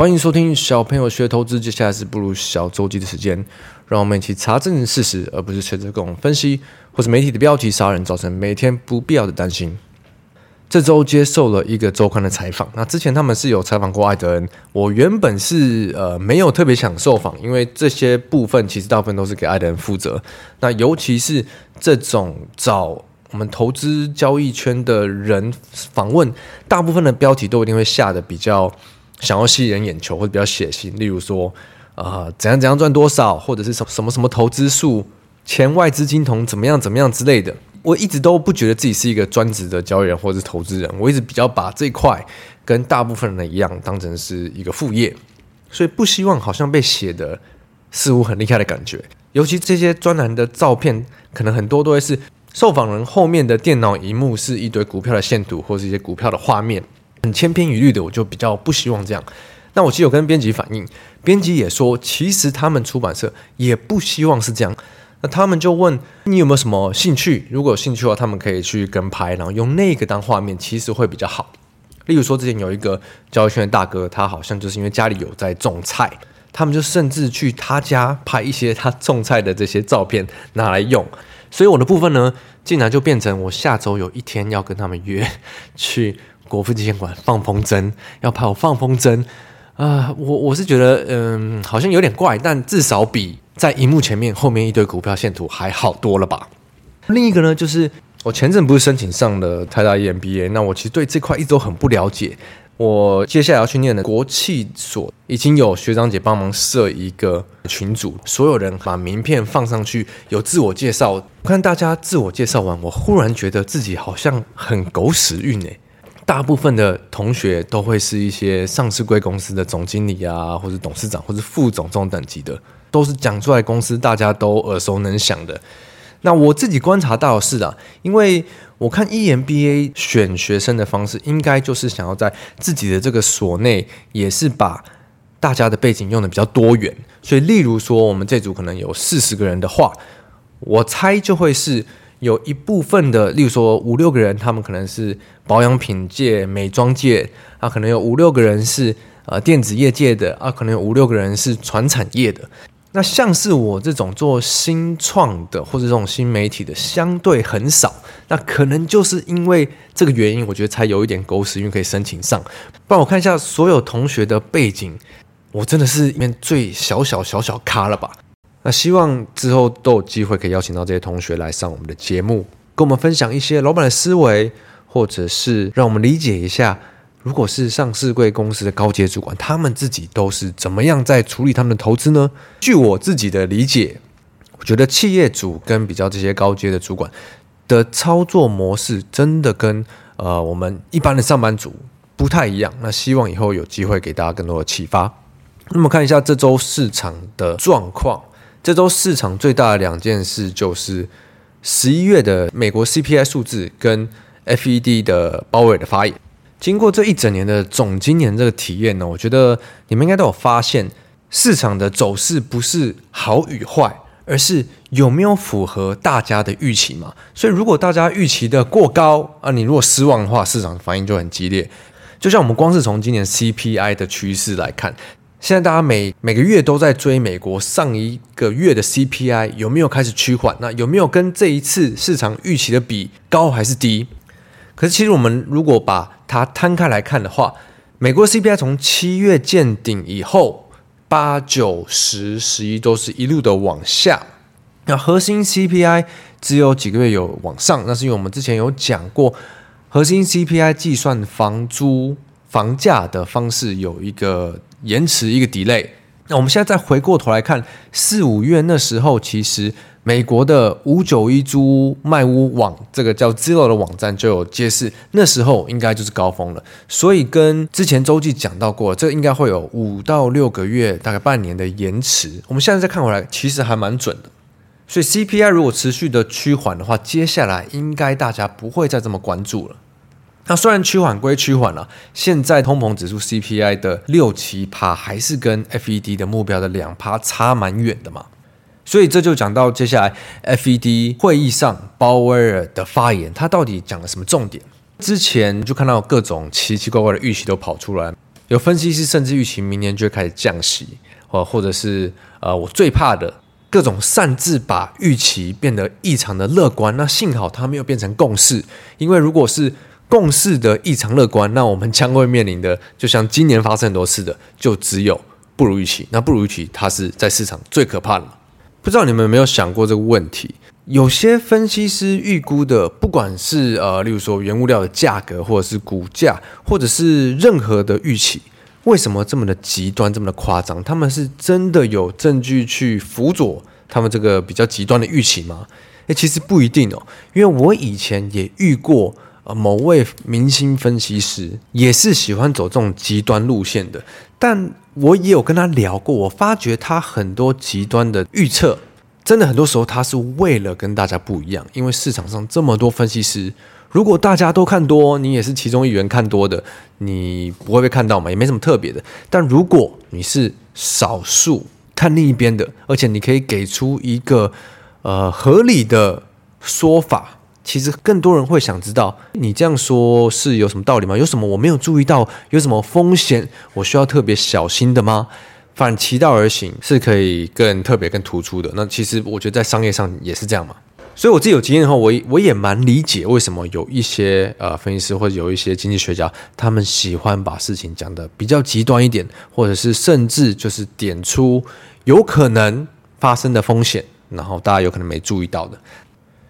欢迎收听小朋友学投资，接下来是步入小周记的时间，让我们一起查证事实，而不是随着各种分析或是媒体的标题杀人，造成每天不必要的担心。这周接受了一个周刊的采访，那之前他们是有采访过艾德恩，我原本是呃没有特别想受访，因为这些部分其实大部分都是给艾德恩负责，那尤其是这种找我们投资交易圈的人访问，大部分的标题都一定会下的比较。想要吸引人眼球或者比较血腥，例如说，啊、怎样怎样赚多少，或者是什什么什么投资数，前外资金童怎么样怎么样之类的。我一直都不觉得自己是一个专职的交易人或者是投资人，我一直比较把这块跟大部分人一样当成是一个副业，所以不希望好像被写的似乎很厉害的感觉。尤其这些专栏的照片，可能很多都会是受访人后面的电脑荧幕是一堆股票的线图或是一些股票的画面。很千篇一律的，我就比较不希望这样。那我其实有跟编辑反映，编辑也说，其实他们出版社也不希望是这样。那他们就问你有没有什么兴趣？如果有兴趣的话，他们可以去跟拍，然后用那个当画面，其实会比较好。例如说，之前有一个交易圈的大哥，他好像就是因为家里有在种菜，他们就甚至去他家拍一些他种菜的这些照片拿来用。所以我的部分呢，竟然就变成我下周有一天要跟他们约 去。国父纪念馆放风筝，要拍我放风筝啊、我我是觉得，嗯，好像有点怪，但至少比在荧幕前面后面一堆股票线图还好多了吧。另一个呢，就是我前阵不是申请上了台大 EMBA，那我其实对这块一直都很不了解。我接下来要去念的国企所，已经有学长姐帮忙设一个群组，所有人把名片放上去，有自我介绍。看大家自我介绍完，我忽然觉得自己好像很狗屎运哎。大部分的同学都会是一些上市贵公司的总经理啊，或者董事长，或者副总这种等级的，都是讲出来公司大家都耳熟能详的。那我自己观察到的是啊，因为我看 EMBA 选学生的方式，应该就是想要在自己的这个所内，也是把大家的背景用的比较多元。所以，例如说我们这组可能有四十个人的话，我猜就会是。有一部分的，例如说五六个人，他们可能是保养品界、美妆界啊，可能有五六个人是呃电子业界的啊，可能有五六个人是传产业的。那像是我这种做新创的或者这种新媒体的，相对很少。那可能就是因为这个原因，我觉得才有一点狗屎运可以申请上。不然我看一下所有同学的背景，我真的是里面最小小小小咖了吧。那希望之后都有机会可以邀请到这些同学来上我们的节目，跟我们分享一些老板的思维，或者是让我们理解一下，如果是上市贵公司的高阶主管，他们自己都是怎么样在处理他们的投资呢？据我自己的理解，我觉得企业主跟比较这些高阶的主管的操作模式，真的跟呃我们一般的上班族不太一样。那希望以后有机会给大家更多的启发。那么看一下这周市场的状况。这周市场最大的两件事就是十一月的美国 CPI 数字跟 FED 的鲍威尔的发言。经过这一整年的总今年这个体验呢，我觉得你们应该都有发现，市场的走势不是好与坏，而是有没有符合大家的预期嘛。所以如果大家预期的过高啊，你如果失望的话，市场反应就很激烈。就像我们光是从今年 CPI 的趋势来看。现在大家每每个月都在追美国上一个月的 CPI 有没有开始趋缓？那有没有跟这一次市场预期的比高还是低？可是其实我们如果把它摊开来看的话，美国 CPI 从七月见顶以后，八九十十一都是一路的往下。那核心 CPI 只有几个月有往上，那是因为我们之前有讲过，核心 CPI 计算房租房价的方式有一个。延迟一个 delay，那我们现在再回过头来看四五月那时候，其实美国的五九一租屋卖屋网这个叫 Zillow 的网站就有揭示，那时候应该就是高峰了。所以跟之前周记讲到过，这应该会有五到六个月，大概半年的延迟。我们现在再看回来，其实还蛮准的。所以 CPI 如果持续的趋缓的话，接下来应该大家不会再这么关注了。那虽然趋缓归趋缓了，现在通膨指数 CPI 的六七趴还是跟 FED 的目标的两趴差蛮远的嘛，所以这就讲到接下来 FED 会议上鲍威尔的发言，他到底讲了什么重点？之前就看到各种奇奇怪怪的预期都跑出来，有分析师甚至预期明年就会开始降息，或或者是呃，我最怕的各种擅自把预期变得异常的乐观。那幸好它没有变成共识，因为如果是共识的异常乐观，那我们将会面临的，就像今年发生很多次的，就只有不如预期。那不如预期，它是在市场最可怕的。不知道你们有没有想过这个问题？有些分析师预估的，不管是呃，例如说原物料的价格，或者是股价，或者是任何的预期，为什么这么的极端，这么的夸张？他们是真的有证据去辅佐他们这个比较极端的预期吗？诶，其实不一定哦，因为我以前也遇过呃某位明星分析师，也是喜欢走这种极端路线的，但我也有跟他聊过，我发觉他很多极端的预测。真的很多时候，他是为了跟大家不一样，因为市场上这么多分析师，如果大家都看多，你也是其中一员看多的，你不会被看到嘛，也没什么特别的。但如果你是少数看另一边的，而且你可以给出一个呃合理的说法，其实更多人会想知道，你这样说是有什么道理吗？有什么我没有注意到？有什么风险我需要特别小心的吗？反其道而行是可以更特别、更突出的。那其实我觉得在商业上也是这样嘛。所以我自己有经验后，我我也蛮理解为什么有一些呃分析师或者有一些经济学家，他们喜欢把事情讲得比较极端一点，或者是甚至就是点出有可能发生的风险，然后大家有可能没注意到的。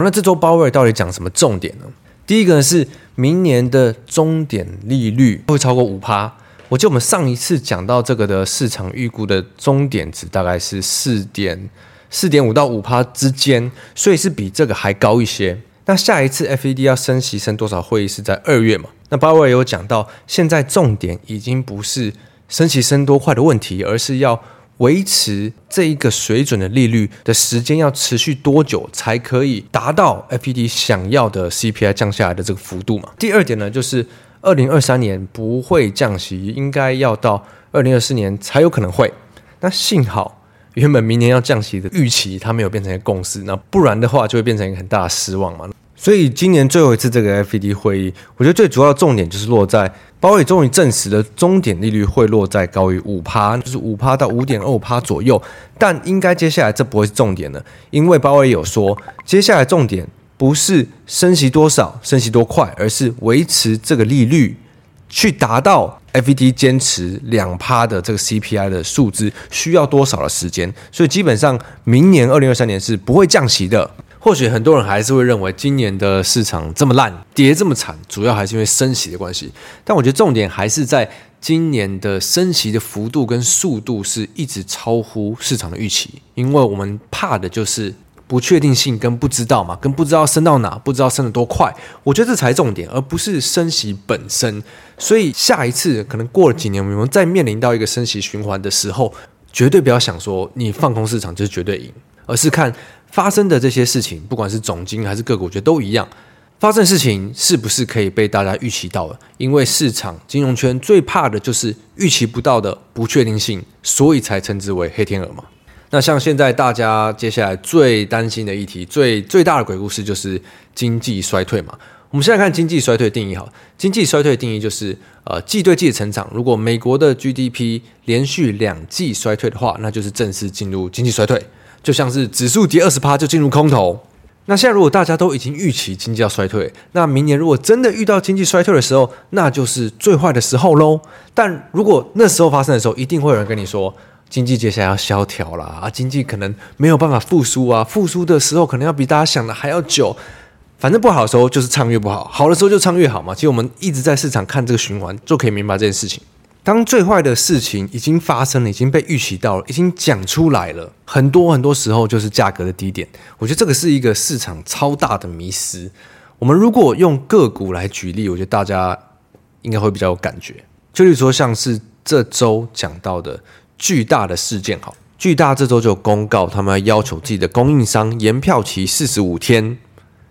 那这周鲍威尔到底讲什么重点呢？第一个呢是明年的终点利率会超过五趴。我记得我们上一次讲到这个的市场预估的终点值大概是四点四点五到五趴之间，所以是比这个还高一些。那下一次 FED 要升息升多少会议是在二月嘛？那鲍威尔有讲到，现在重点已经不是升息升多快的问题，而是要维持这一个水准的利率的时间要持续多久才可以达到 FED 想要的 CPI 降下来的这个幅度嘛？第二点呢，就是。二零二三年不会降息，应该要到二零二四年才有可能会。那幸好原本明年要降息的预期，它没有变成一个共识，那不然的话就会变成一个很大的失望嘛。所以今年最后一次这个 FED 会议，我觉得最主要的重点就是落在鲍威终于证实了终点利率会落在高于五趴，就是五趴到五点二趴左右。但应该接下来这不会是重点了，因为鲍威有说接下来重点。不是升息多少、升息多快，而是维持这个利率，去达到 FED 坚持两趴的这个 CPI 的数字，需要多少的时间？所以基本上明年二零二三年是不会降息的。或许很多人还是会认为今年的市场这么烂，跌这么惨，主要还是因为升息的关系。但我觉得重点还是在今年的升息的幅度跟速度是一直超乎市场的预期，因为我们怕的就是。不确定性跟不知道嘛，跟不知道升到哪，不知道升得多快，我觉得这才重点，而不是升息本身。所以下一次可能过了几年，我们再面临到一个升息循环的时候，绝对不要想说你放空市场就是绝对赢，而是看发生的这些事情，不管是总经还是个股，我觉得都一样，发生的事情是不是可以被大家预期到的？因为市场金融圈最怕的就是预期不到的不确定性，所以才称之为黑天鹅嘛。那像现在大家接下来最担心的议题，最最大的鬼故事就是经济衰退嘛。我们现在看经济衰退定义哈，经济衰退定义就是呃季对季的成长。如果美国的 GDP 连续两季衰退的话，那就是正式进入经济衰退，就像是指数跌二十趴就进入空头。那现在如果大家都已经预期经济要衰退，那明年如果真的遇到经济衰退的时候，那就是最坏的时候喽。但如果那时候发生的时候，一定会有人跟你说。经济接下来要萧条了啊，经济可能没有办法复苏啊，复苏的时候可能要比大家想的还要久。反正不好的时候就是唱越不好，好的时候就唱越好嘛。其实我们一直在市场看这个循环，就可以明白这件事情。当最坏的事情已经发生了，已经被预期到了，已经讲出来了，很多很多时候就是价格的低点。我觉得这个是一个市场超大的迷思。我们如果用个股来举例，我觉得大家应该会比较有感觉。就例如说，像是这周讲到的。巨大的事件，好，巨大这周就公告，他们要求自己的供应商延票期四十五天，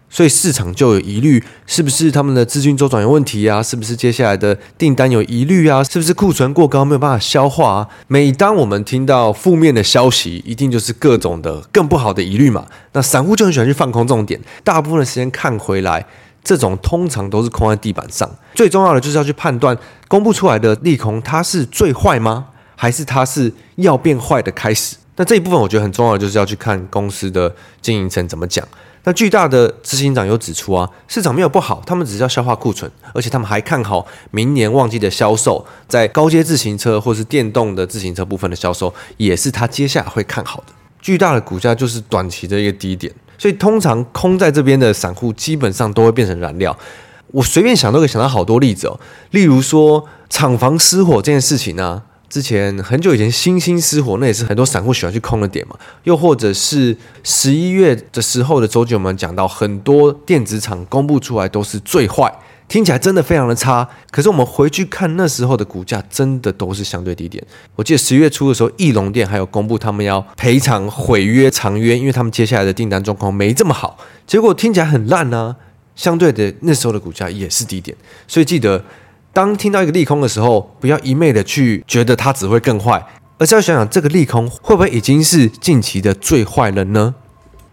所以市场就有疑虑，是不是他们的资金周转有问题啊？是不是接下来的订单有疑虑啊？是不是库存过高没有办法消化啊？每当我们听到负面的消息，一定就是各种的更不好的疑虑嘛。那散户就很喜欢去放空这种点，大部分的时间看回来，这种通常都是空在地板上。最重要的就是要去判断公布出来的利空，它是最坏吗？还是它是要变坏的开始？那这一部分我觉得很重要的就是要去看公司的经营层怎么讲。那巨大的执行长有指出啊，市场没有不好，他们只是要消化库存，而且他们还看好明年旺季的销售，在高阶自行车或是电动的自行车部分的销售，也是他接下来会看好的。巨大的股价就是短期的一个低点，所以通常空在这边的散户基本上都会变成燃料。我随便想都可以想到好多例子哦，例如说厂房失火这件事情呢、之前很久以前，星星失火，那也是很多散户喜欢去空的点嘛。又或者是十一月的时候的周记，我们讲到很多电子厂公布出来都是最坏，听起来真的非常的差。可是我们回去看那时候的股价，真的都是相对低点。我记得十月初的时候，义隆电还有公布他们要赔偿毁约长约，因为他们接下来的订单状况没这么好。结果听起来很烂呢、啊，相对的那时候的股价也是低点。所以记得。当听到一个利空的时候，不要一昧的去觉得它只会更坏，而是要想想这个利空会不会已经是近期的最坏了呢？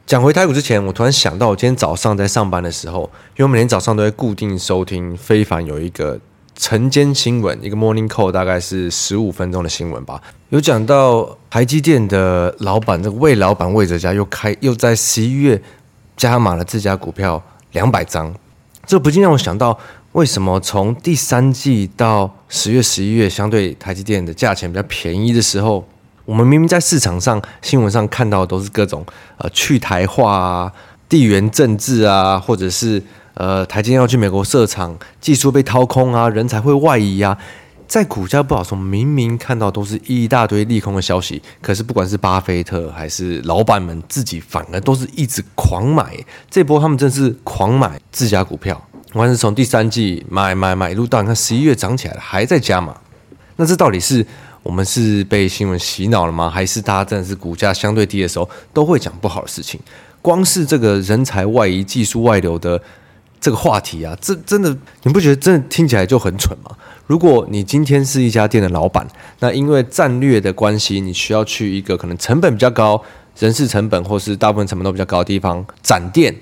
讲回台股之前，我突然想到，我今天早上在上班的时候，因为我每天早上都会固定收听非凡有一个晨间新闻，一个 Morning Call，大概是十五分钟的新闻吧，有讲到台积电的老板这个魏老板魏哲家又开又在十一月加码了自家股票两百张，这不禁让我想到。为什么从第三季到十月、十一月，相对台积电的价钱比较便宜的时候，我们明明在市场上、新闻上看到的都是各种呃去台化啊、地缘政治啊，或者是呃台积电要去美国设厂、技术被掏空啊、人才会外移啊，在股价不好时，明明看到都是一大堆利空的消息，可是不管是巴菲特还是老板们自己，反而都是一直狂买，这波他们真是狂买自家股票。我是从第三季买买买一路到你看十一月涨起来了，还在加码。那这到底是我们是被新闻洗脑了吗？还是大家真的是股价相对低的时候都会讲不好的事情？光是这个人才外移、技术外流的这个话题啊，这真的你不觉得真的听起来就很蠢吗？如果你今天是一家店的老板，那因为战略的关系，你需要去一个可能成本比较高、人事成本或是大部分成本都比较高的地方展店。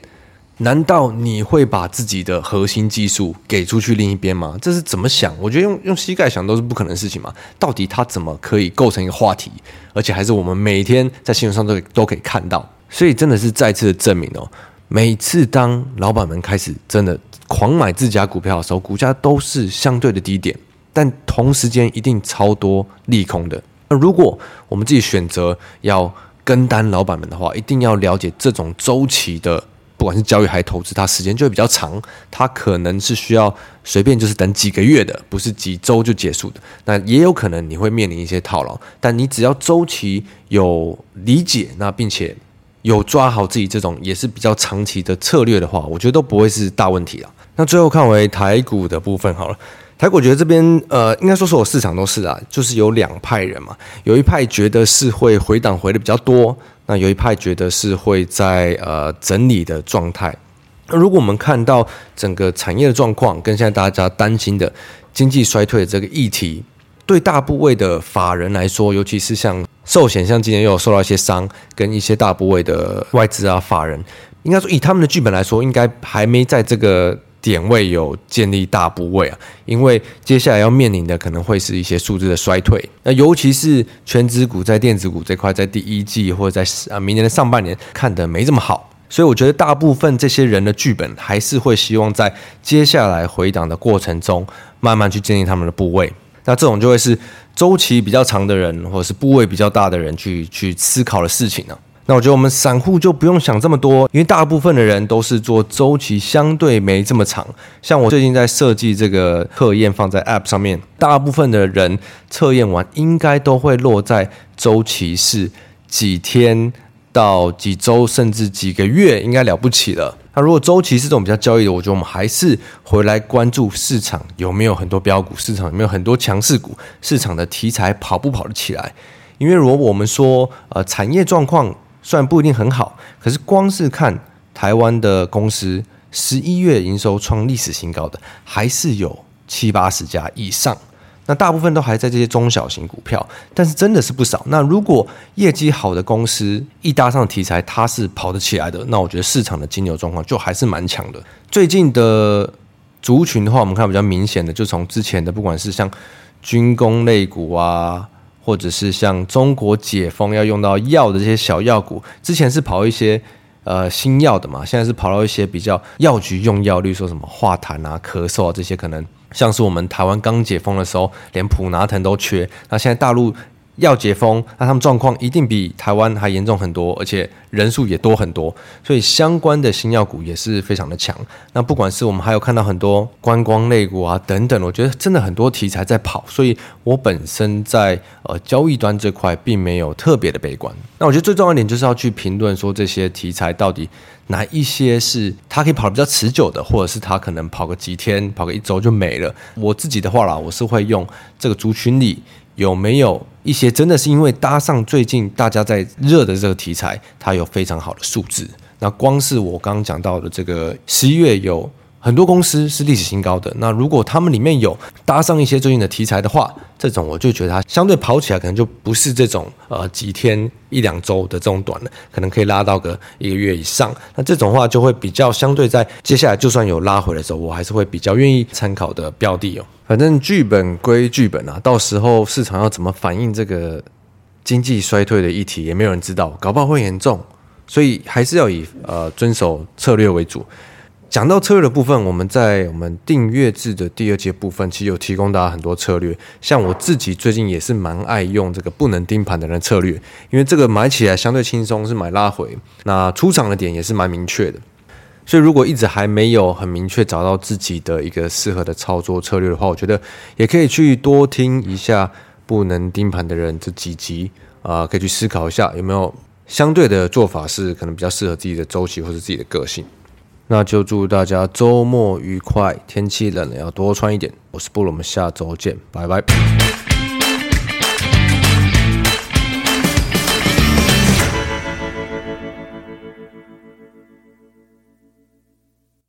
难道你会把自己的核心技术给出去另一边吗？这是怎么想？我觉得用用膝盖想都是不可能的事情嘛。到底它怎么可以构成一个话题，而且还是我们每天在新闻上都都可以看到？所以真的是再次的证明哦，每次当老板们开始真的狂买自家股票的时候，股价都是相对的低点，但同时间一定超多利空的。那如果我们自己选择要跟单老板们的话，一定要了解这种周期的。不管是交易还是投资，它时间就会比较长，它可能是需要随便就是等几个月的，不是几周就结束的。那也有可能你会面临一些套牢，但你只要周期有理解，那并且有抓好自己这种也是比较长期的策略的话，我觉得都不会是大问题了。那最后看回台股的部分好了。台股觉得这边呃，应该说所有市场都是啊，就是有两派人嘛，有一派觉得是会回档回的比较多，那有一派觉得是会在呃整理的状态。那如果我们看到整个产业的状况，跟现在大家担心的经济衰退的这个议题，对大部位的法人来说，尤其是像寿险，像今年又有受到一些伤，跟一些大部位的外资啊法人，应该说以他们的剧本来说，应该还没在这个。点位有建立大部位啊，因为接下来要面临的可能会是一些数字的衰退，那尤其是全值股在电子股这块，在第一季或者在啊明年的上半年看得没这么好，所以我觉得大部分这些人的剧本还是会希望在接下来回档的过程中，慢慢去建立他们的部位，那这种就会是周期比较长的人或者是部位比较大的人去去思考的事情呢、那我觉得我们散户就不用想这么多，因为大部分的人都是做周期相对没这么长。像我最近在设计这个测验放在 App 上面，大部分的人测验完应该都会落在周期是几天到几周，甚至几个月，应该了不起了。那如果周期是这种比较交易的，我觉得我们还是回来关注市场有没有很多标股，市场有没有很多强势股，市场的题材跑不跑得起来？因为如果我们说呃产业状况，虽然不一定很好，可是光是看台湾的公司十一月营收创历史新高的，还是有七八十家以上。那大部分都还在这些中小型股票，但是真的是不少。那如果业绩好的公司一搭上题材，它是跑得起来的，那我觉得市场的金牛状况就还是蛮强的。最近的族群的话，我们看比较明显的，就从之前的不管是像军工类股啊，或者是像中国解封要用到药的这些小药股，之前是跑一些呃新药的嘛，现在是跑到一些比较药局用药，例如说什么化痰啊、咳嗽啊这些可能。像是我们台湾刚解封的时候，连普拿疼都缺。那现在大陆要解封，那他们状况一定比台湾还严重很多，而且人数也多很多。所以相关的新药股也是非常的强。那不管是我们还有看到很多观光类股啊等等，我觉得真的很多题材在跑。所以我本身在呃交易端这块并没有特别的悲观。那我觉得最重要一点就是要去评论说这些题材到底。哪一些是它可以跑得比较持久的，或者是它可能跑个几天、跑个一周就没了？我自己的话啦，我是会用这个族群里有没有一些真的是因为搭上最近大家在热的这个题材，它有非常好的数字。那光是我刚刚讲到的这个十一月有。很多公司是历史新高的，那如果他们里面有搭上一些最近的题材的话，这种我就觉得它相对跑起来可能就不是这种呃几天一两周的这种短的，可能可以拉到个一个月以上。那这种话就会比较相对在接下来就算有拉回的时候，我还是会比较愿意参考的标的哦。反正剧本归剧本啊，到时候市场要怎么反应这个经济衰退的议题，也没有人知道，搞不好会严重，所以还是要以呃遵守策略为主。讲到策略的部分，我们在我们订阅制的第二节部分，其实有提供大家很多策略。像我自己最近也是蛮爱用这个不能盯盘的人策略，因为这个买起来相对轻松，是买拉回，那出场的点也是蛮明确的。所以如果一直还没有很明确找到自己的一个适合的操作策略的话，我觉得也可以去多听一下不能盯盘的人这几集啊，可以去思考一下有没有相对的做法是可能比较适合自己的周期或者自己的个性。那就祝大家周末愉快，天气冷了要多穿一点。我是布鲁，我们下周见，拜拜。